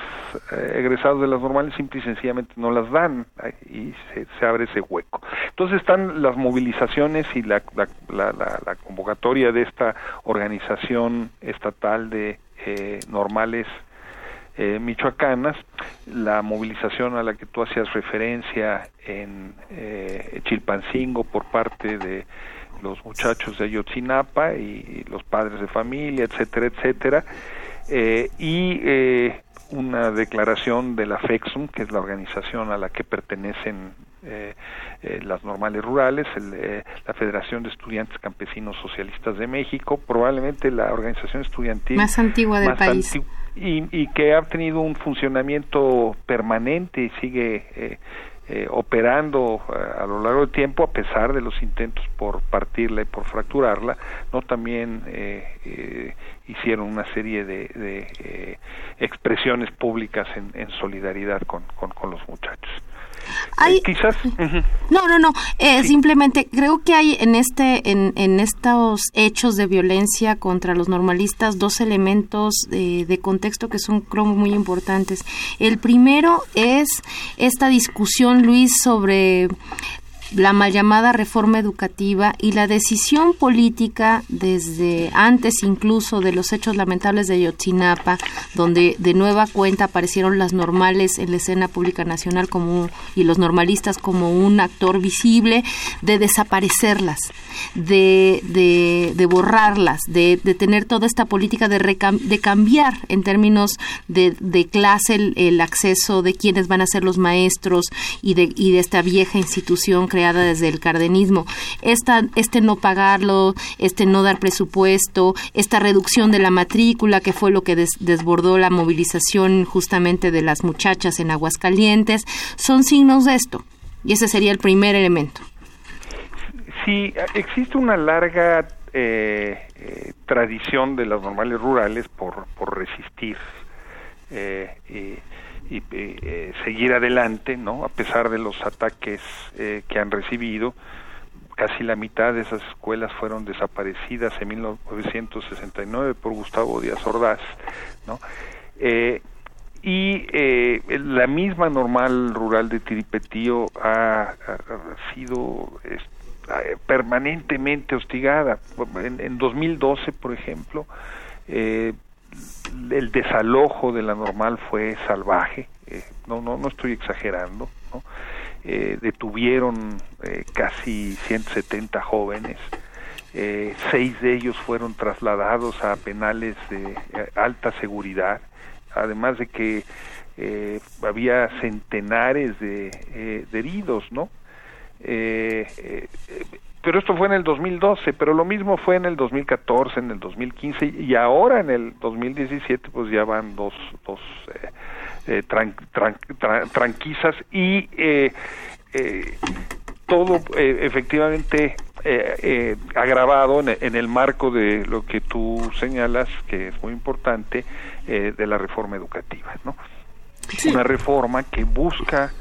eh, egresados de las normales, simple y sencillamente no las dan y se, abre ese hueco. Entonces están las movilizaciones y la, la, convocatoria de esta organización estatal de eh, normales michoacanas, la movilización a la que tú hacías referencia en Chilpancingo por parte de los muchachos de Ayotzinapa y, los padres de familia, etcétera, etcétera, eh, y eh, una declaración de la FEXUM, que es la organización a la que pertenecen eh, las normales rurales, la Federación de Estudiantes Campesinos Socialistas de México, probablemente la organización estudiantil más antigua del país. Y, y, que ha tenido un funcionamiento permanente y sigue eh, operando eh, a, lo largo del tiempo a pesar de los intentos por partirla y por fracturarla no también eh, hicieron una serie de, expresiones públicas en, solidaridad con, con los muchachos hay, quizás. No, no, no. Eh, Simplemente creo que hay en este, en, en estos hechos de violencia contra los normalistas dos elementos de, de contexto que son creo muy importantes. El primero es esta discusión, Luis, sobre la mal llamada reforma educativa y la decisión política desde antes incluso de los hechos lamentables de Yotzinapa, donde de nueva cuenta aparecieron las normales en la escena pública nacional como y los normalistas como un actor visible, de desaparecerlas, de, de, borrarlas, de, tener toda esta política de, de cambiar en términos de, clase el, el, acceso de quienes van a ser los maestros y de, y de esta vieja institución desde el cardenismo. Esta, este no pagarlo, este no dar presupuesto, esta reducción de la matrícula, que fue lo que desbordó la movilización justamente de las muchachas en Aguascalientes, son signos de esto. Y ese sería el primer elemento. Sí, existe una larga eh, eh, tradición de las normales rurales por, resistir eh, eh, seguir adelante, ¿no? A pesar de los ataques eh, que han recibido, casi la mitad de esas escuelas fueron desaparecidas en 1969 por Gustavo Díaz Ordaz, ¿no? Eh, y la misma normal rural de Tiripetío ha, sido permanentemente hostigada. En, en, 2012, por ejemplo, eh, el desalojo de la normal fue salvaje, eh, no, no, no estoy exagerando, ¿no? Eh, detuvieron eh, casi 170 jóvenes, seis de ellos fueron trasladados a penales de alta seguridad, además de que había centenares de, de heridos, ¿no? Pero esto fue en el 2012, pero lo mismo fue en el 2014, en el 2015 y ahora en el 2017 pues ya van dos, dos eh, eh tranquizas y eh, eh, todo efectivamente agravado en, el marco de lo que tú señalas, que es muy importante, de la reforma educativa, ¿no? Una reforma que busca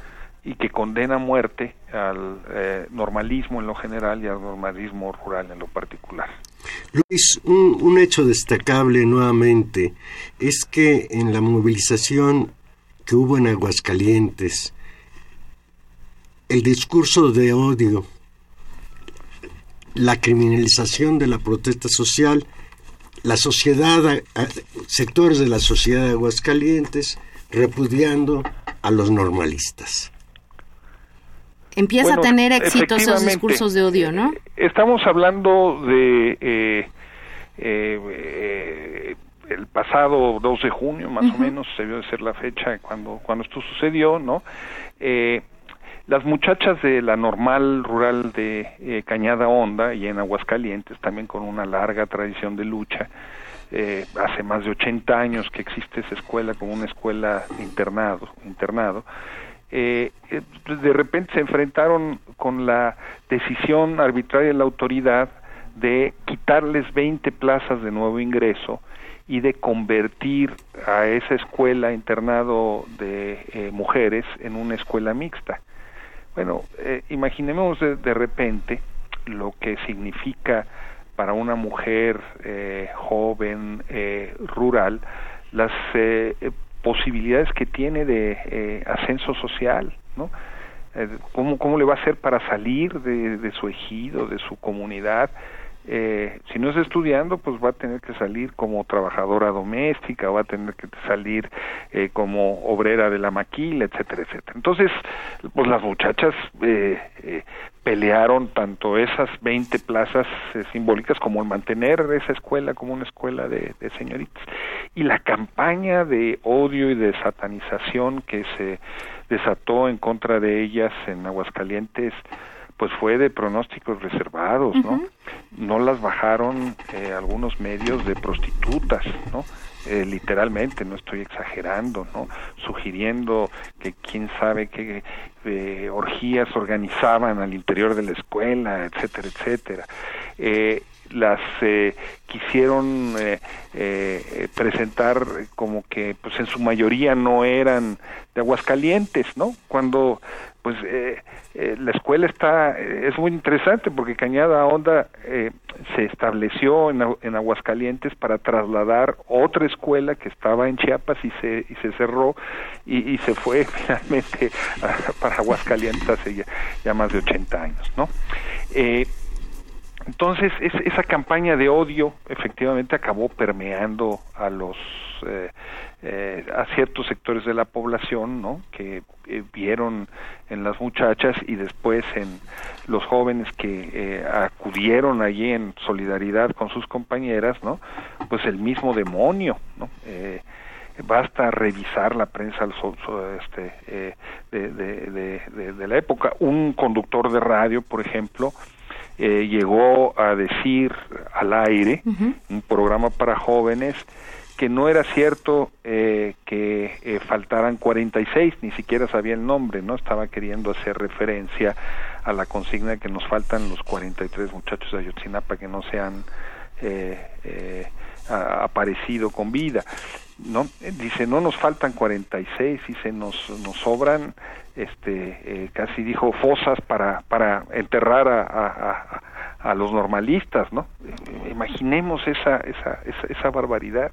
y que condena a muerte al eh, normalismo en lo general y al normalismo rural en lo particular. Luis, un, hecho destacable nuevamente es que en la movilización que hubo en Aguascalientes, el discurso de odio, la criminalización de la protesta social, la sociedad, sectores de la sociedad de Aguascalientes repudiando a los normalistas empieza a tener éxito esos discursos de odio, ¿no? Estamos hablando de eh, eh, el pasado 2 de junio, más o menos, se debió de ser la fecha cuando, cuando esto sucedió, ¿no? Eh, las muchachas de la normal rural de Cañada Honda y en Aguascalientes, también con una larga tradición de lucha, eh, hace más de 80 años que existe esa escuela como una escuela internado, internado, eh, eh, de repente se enfrentaron con la decisión arbitraria de la autoridad de quitarles 20 plazas de nuevo ingreso y de convertir a esa escuela internado de eh, mujeres en una escuela mixta. Bueno, eh, imaginemos de, repente lo que significa para una mujer eh, joven, rural, las posibilidades que tiene de eh, ascenso social, ¿no? Eh, ¿Cómo, ¿Cómo le va a hacer para salir de, de su ejido, de su comunidad? Eh, si no es estudiando, pues va a tener que salir como trabajadora doméstica, va a tener que salir eh, como obrera de la maquila, etcétera, etcétera. Entonces, pues las muchachas eh, eh, pelearon tanto esas 20 plazas eh, simbólicas como el mantener esa escuela como una escuela de, de señoritas. Y la campaña de odio y de satanización que se desató en contra de ellas en Aguascalientes, pues fue de pronósticos reservados, ¿no? Uh -huh. No las bajaron eh, algunos medios de prostitutas, ¿no? Eh, literalmente, no estoy exagerando, ¿no? Sugiriendo que quién sabe qué eh, orgías organizaban al interior de la escuela, etcétera, etcétera. Eh, las eh, quisieron eh, eh, presentar como que pues en su mayoría no eran de Aguascalientes, ¿no? Cuando pues eh, eh, la escuela está es muy interesante porque Cañada Honda eh, se estableció en, en, Aguascalientes para trasladar otra escuela que estaba en Chiapas y se y se cerró y, se fue [LAUGHS] finalmente para Aguascalientes hace ya, ya, más de 80 años, ¿no? Entonces, es, esa campaña de odio efectivamente acabó permeando a los eh, eh, a ciertos sectores de la población, ¿no? Que eh, vieron en las muchachas y después en los jóvenes que eh, acudieron allí en solidaridad con sus compañeras, ¿no? Pues el mismo demonio, ¿no? Basta revisar la prensa este, de, de, de, la época. Un conductor de radio, por ejemplo, eh, llegó a decir al aire, uh -huh. un programa para jóvenes, que no era cierto eh, que eh, faltaran 46, ni siquiera sabía el nombre, ¿no? Estaba queriendo hacer referencia a la consigna de que nos faltan los 43 muchachos de Ayotzinapa que no se han eh, a, aparecido con vida. ¿No? Dice, no nos faltan 46, dice, nos, nos sobran, este, eh, casi dijo, fosas para, para enterrar a, a, a, los normalistas, ¿no? Eh, imaginemos esa, esa, esa, esa barbaridad.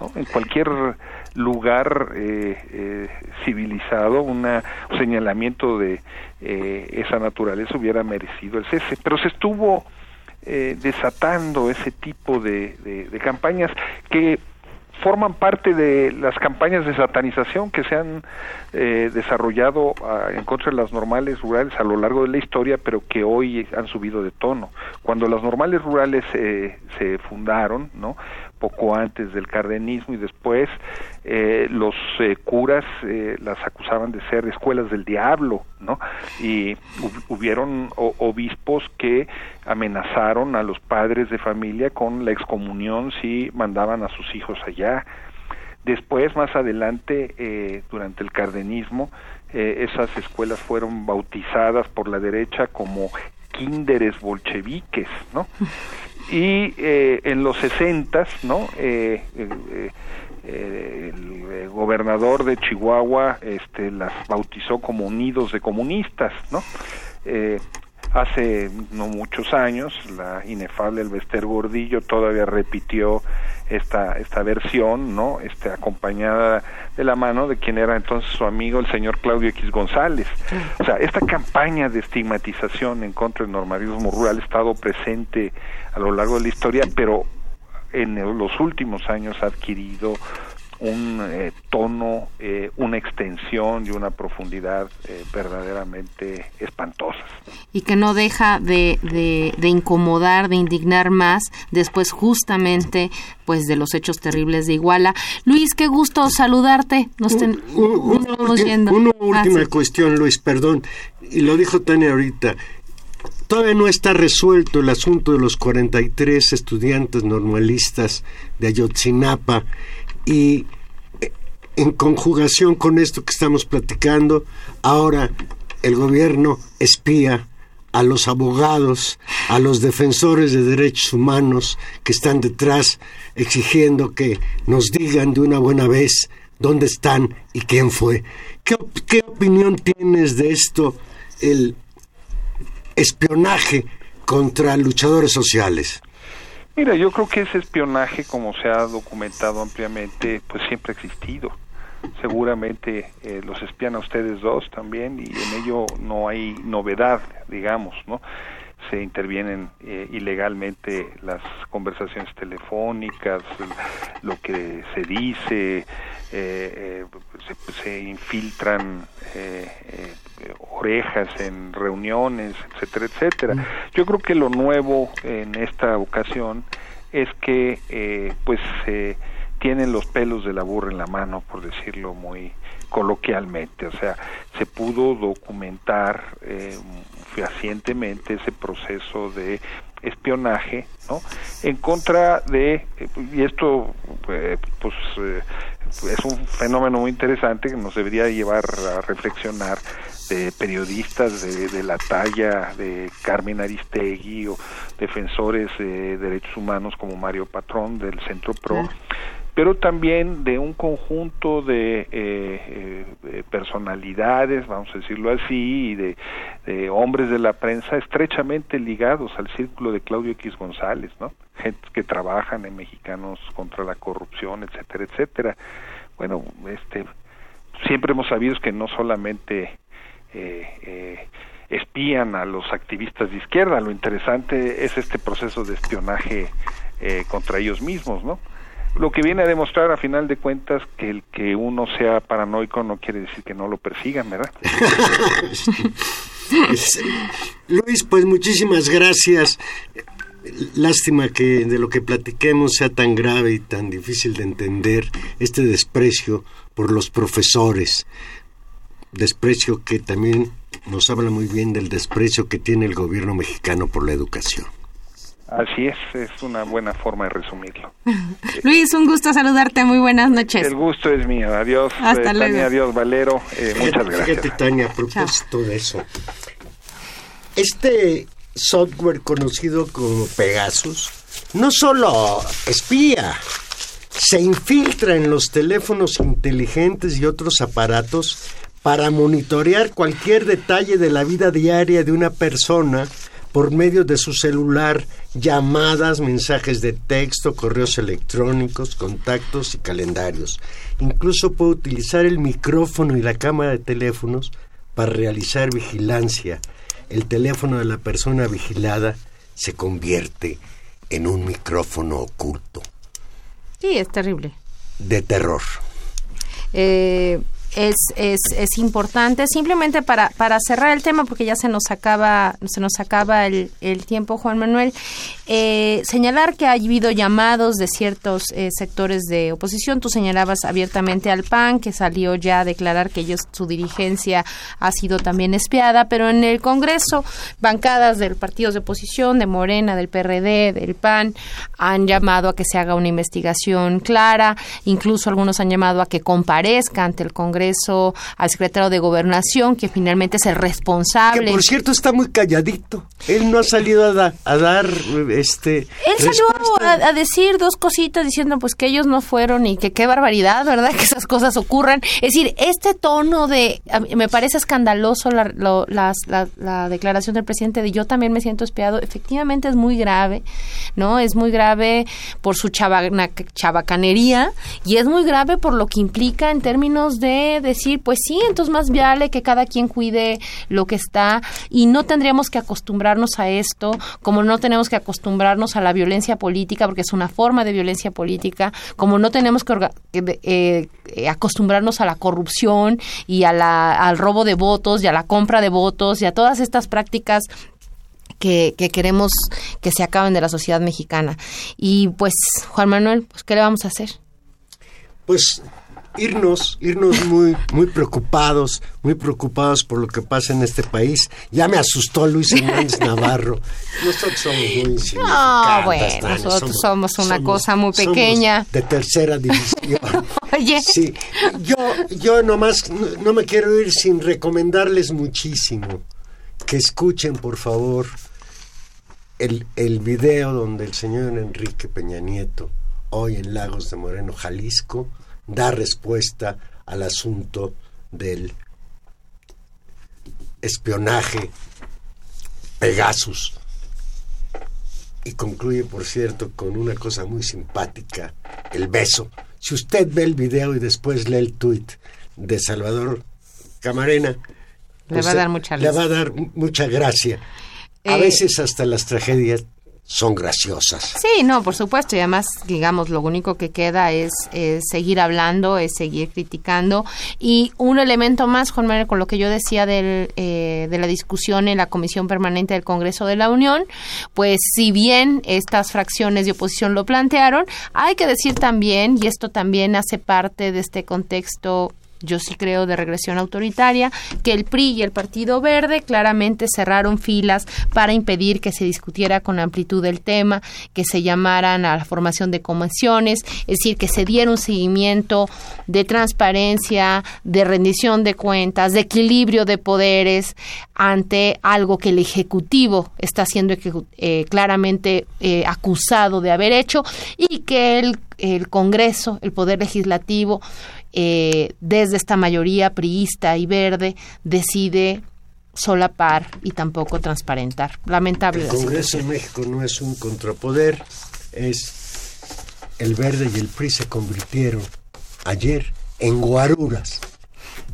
¿no? En cualquier lugar eh, eh, civilizado, una, un señalamiento de esa naturaleza hubiera merecido el cese. Pero se estuvo desatando ese tipo de, de campañas que forman parte de las campañas de satanización que se han eh, desarrollado a, en contra de las normales rurales a lo largo de la historia, pero que hoy han subido de tono. Cuando las normales rurales eh, se fundaron, ¿no? Poco antes del cardenismo y después eh, los eh, curas eh, las acusaban de ser escuelas del diablo, ¿no? Y hubieron obispos que amenazaron a los padres de familia con la excomunión si mandaban a sus hijos allá. Después, más adelante, eh, durante el cardenismo, eh, esas escuelas fueron bautizadas por la derecha como kinderes bolcheviques, ¿no? [LAUGHS] y eh, en los sesentas, ¿no? Eh, eh, eh, el gobernador de Chihuahua este, las bautizó como nidos de comunistas, ¿no? Hace no muchos años, la inefable Elvester Gordillo todavía repitió esta esta versión, ¿no? Este acompañada de la mano de quien era entonces su amigo el señor Claudio X González. O sea, esta campaña de estigmatización en contra del normalismo rural ha estado presente a lo largo de la historia, pero en los últimos años ha adquirido un eh, tono, eh, una extensión y una profundidad eh, verdaderamente espantosas. Y que no deja de, de, de, incomodar, de indignar más después justamente pues de los hechos terribles de Iguala. Luis, qué gusto saludarte. Nos ten, un, un, un, una última ah, sí. cuestión, Luis, perdón. Y lo dijo Tania ahorita. todavía no está resuelto el asunto de los 43 estudiantes normalistas de Ayotzinapa y eh, en conjugación con esto que estamos platicando, ahora el gobierno espía a los abogados, a los defensores de derechos humanos que están detrás exigiendo que nos digan de una buena vez dónde están y quién fue. ¿Qué, qué opinión tienes de esto, el espionaje contra luchadores sociales? Mira, yo creo que ese espionaje, como se ha documentado ampliamente, pues siempre ha existido. Seguramente eh, los espían a ustedes dos también y en ello no hay novedad, digamos, ¿no? se intervienen eh, ilegalmente las conversaciones telefónicas, lo que se dice, eh, se, se, infiltran orejas en reuniones, etcétera, etcétera. Mm. Yo creo que lo nuevo en esta ocasión es que eh, pues se tienen los pelos de la burra en la mano, por decirlo muy coloquialmente, o sea, se pudo documentar eh, fehacientemente ese proceso de espionaje, ¿no? En contra de, y esto eh, pues eh, es un fenómeno muy interesante que nos debería llevar a reflexionar de periodistas de, la talla de Carmen Aristegui o defensores de derechos humanos como Mario Patrón del Centro PRO, pero también de un conjunto de eh, eh, personalidades, vamos a decirlo así, y de, hombres de la prensa estrechamente ligados al círculo de Claudio X González, ¿no? Gente que trabajan en Mexicanos contra la corrupción, etcétera, etcétera. Bueno, este siempre hemos sabido que no solamente eh, eh, espían a los activistas de izquierda. Lo interesante es este proceso de espionaje eh, contra ellos mismos, ¿no? Lo que viene a demostrar a final de cuentas que el que uno sea paranoico no quiere decir que no lo persigan, ¿verdad? [LAUGHS] Luis, pues muchísimas gracias. Lástima que de lo que platiquemos sea tan grave y tan difícil de entender este desprecio por los profesores desprecio que también nos habla muy bien del desprecio que tiene el gobierno mexicano por la educación. Así es, es una buena forma de resumirlo. [LAUGHS] Luis, un gusto saludarte, muy buenas noches. El gusto es mío, adiós. Hasta eh, luego. adiós Valero, eh, muchas gracias. Fíjate Tania, a propósito de eso, este software conocido como Pegasus no solo espía, se infiltra en los teléfonos inteligentes y otros aparatos para monitorear cualquier detalle de la vida diaria de una persona por medio de su celular, llamadas, mensajes de texto, correos electrónicos, contactos y calendarios. Incluso puede utilizar el micrófono y la cámara de teléfonos para realizar vigilancia. El teléfono de la persona vigilada se convierte en un micrófono oculto. Sí, es terrible. De terror. Eh, es, es, es importante. Simplemente para, para cerrar el tema, porque ya se nos acaba, se nos acaba el, el tiempo, Juan Manuel, eh, señalar que ha habido llamados de ciertos eh, sectores de oposición. Tú señalabas abiertamente al PAN, que salió ya a declarar que ellos, su dirigencia ha sido también espiada, pero en el Congreso, bancadas del partidos de oposición, de Morena, del PRD, del PAN, han llamado a que se haga una investigación clara, incluso algunos han llamado a que comparezca ante el Congreso Congreso, al secretario de Gobernación, que finalmente es el responsable. Que por cierto está muy calladito. Él no ha salido a, a dar este. Él salió a, decir dos cositas diciendo pues que ellos no fueron y que qué barbaridad, ¿verdad? [LAUGHS] Que esas cosas ocurran. Es decir, este tono de. Me parece escandaloso la, la, declaración del presidente de yo también me siento espiado. Efectivamente es muy grave, ¿no? Es muy grave por su chabacanería y es muy grave por lo que implica en términos de decir, pues sí, entonces más vale que cada quien cuide lo que está y no tendríamos que acostumbrarnos a esto, como no tenemos que acostumbrarnos a la violencia política, porque es una forma de violencia política, como no tenemos que eh, eh, acostumbrarnos a la corrupción y a la, al robo de votos y a la compra de votos y a todas estas prácticas que, que, queremos que se acaben de la sociedad mexicana. Y pues, Juan Manuel, pues, ¿qué le vamos a hacer? Pues irnos, irnos muy, muy preocupados, muy preocupados por lo que pasa en este país. Ya me asustó Luis Hernández [LAUGHS] Navarro. Nosotros somos muy insignificantes. No, bueno, nosotros somos una cosa muy pequeña. de tercera división. [LAUGHS] Oye. Sí, yo, yo nomás no, no me quiero ir sin recomendarles muchísimo que escuchen, por favor, el, el video donde el señor Enrique Peña Nieto, hoy en Lagos de Moreno, Jalisco, da respuesta al asunto del espionaje Pegasus. Y concluye, por cierto, con una cosa muy simpática, el beso. Si usted ve el video y después lee el tuit de Salvador Camarena, Le va a dar mucha le va a dar mucha gracia. A Eh, veces hasta las tragedias son graciosas. Sí, no, por supuesto. Y además, digamos, lo único que queda es, seguir hablando, es seguir criticando. Y un elemento más, Juan Manuel, con lo que yo decía del, eh, de la discusión en la Comisión Permanente del Congreso de la Unión, pues si bien estas fracciones de oposición lo plantearon, hay que decir también, y esto también hace parte de este contexto yo sí creo de regresión autoritaria, que el PRI y el Partido Verde claramente cerraron filas para impedir que se discutiera con amplitud el tema, que se llamaran a la formación de comisiones, es decir, que se diera un seguimiento de transparencia, de rendición de cuentas, de equilibrio de poderes ante algo que el Ejecutivo está siendo eh, claramente eh, acusado de haber hecho y que el Congreso, el Poder Legislativo, eh, desde esta mayoría priista y verde, decide solapar y tampoco transparentar. Lamentable. El Congreso en México no es un contrapoder, es el verde y el PRI se convirtieron ayer en guaruras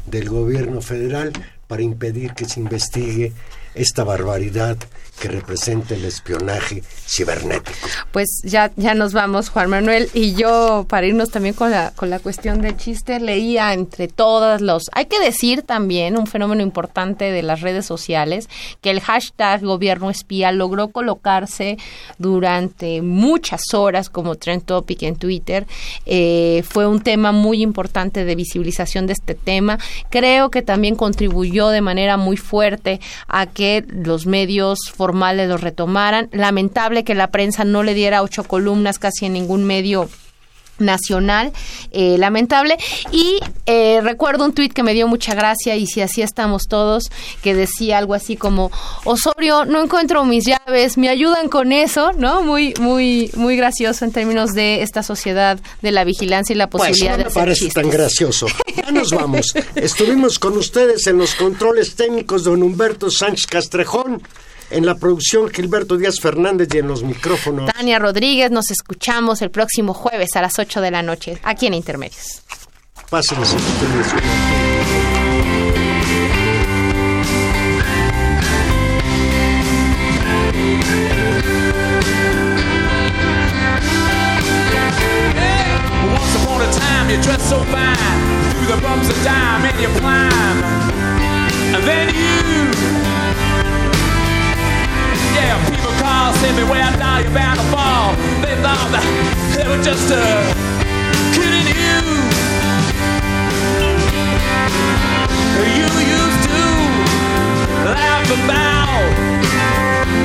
del gobierno federal para impedir que se investigue esta barbaridad que representa el espionaje cibernético. Pues ya, ya nos vamos, Juan Manuel. Y yo, para irnos también con la, con la cuestión del chiste, leía entre todas los... Hay que decir también, un fenómeno importante de las redes sociales, que el hashtag gobierno espía logró colocarse durante muchas horas como trend topic en Twitter. Eh, fue un tema muy importante de visibilización de este tema. Creo que también contribuyó de manera muy fuerte a que los medios formales lo retomaran. Lamentable que la prensa no le diera ocho columnas casi en ningún medio nacional, eh, lamentable. Y eh, recuerdo un tuit que me dio mucha gracia y si así estamos todos, que decía algo así como, Osorio, no encuentro mis llaves, me ayudan con eso, ¿no? Muy, muy, muy gracioso en términos de esta sociedad de la vigilancia y la Pues posibilidad no de me parece chistes. tan gracioso. Ya nos [LAUGHS] vamos. Estuvimos con ustedes en los controles técnicos don Humberto Sánchez Castrejón, en la producción Gilberto Díaz Fernández y en los micrófonos. Tania Rodríguez, nos escuchamos el próximo jueves a las 8 de la noche, aquí en Intermedios. Pásenles ustedes. Once upon a time, you dressed so fine. Through the bumps of time, and you climb. And then you. else everywhere. Now you're bound to fall. They thought that they were just uh, kidding you. You used to laugh about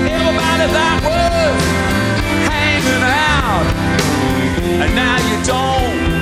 everybody that was hanging out, and now you don't.